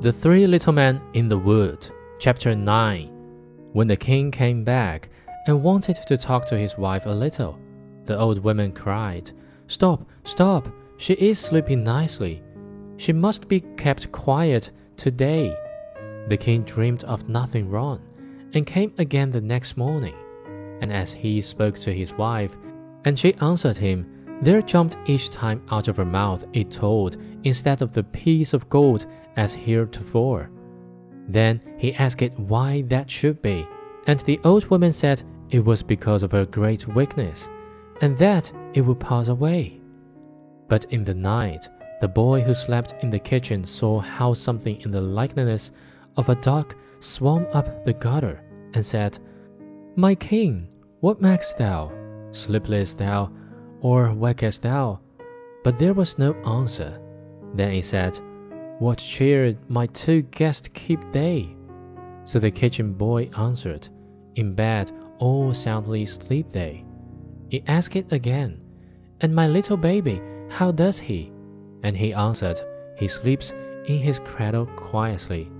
The Three Little Men in the Wood, Chapter 9. When the king came back and wanted to talk to his wife a little, the old woman cried, Stop, stop, she is sleeping nicely. She must be kept quiet today. The king dreamed of nothing wrong and came again the next morning. And as he spoke to his wife, and she answered him, there jumped each time out of her mouth a toad instead of the piece of gold as heretofore. Then he asked it why that should be, and the old woman said it was because of her great weakness, and that it would pass away. But in the night, the boy who slept in the kitchen saw how something in the likeness of a dog swam up the gutter, and said, My king, what makest thou? Sleepest thou? Or wakest thou? But there was no answer. Then he said, What cheer my two guests keep they? So the kitchen boy answered, In bed all soundly sleep they. He asked it again, And my little baby, how does he? And he answered, He sleeps in his cradle quietly.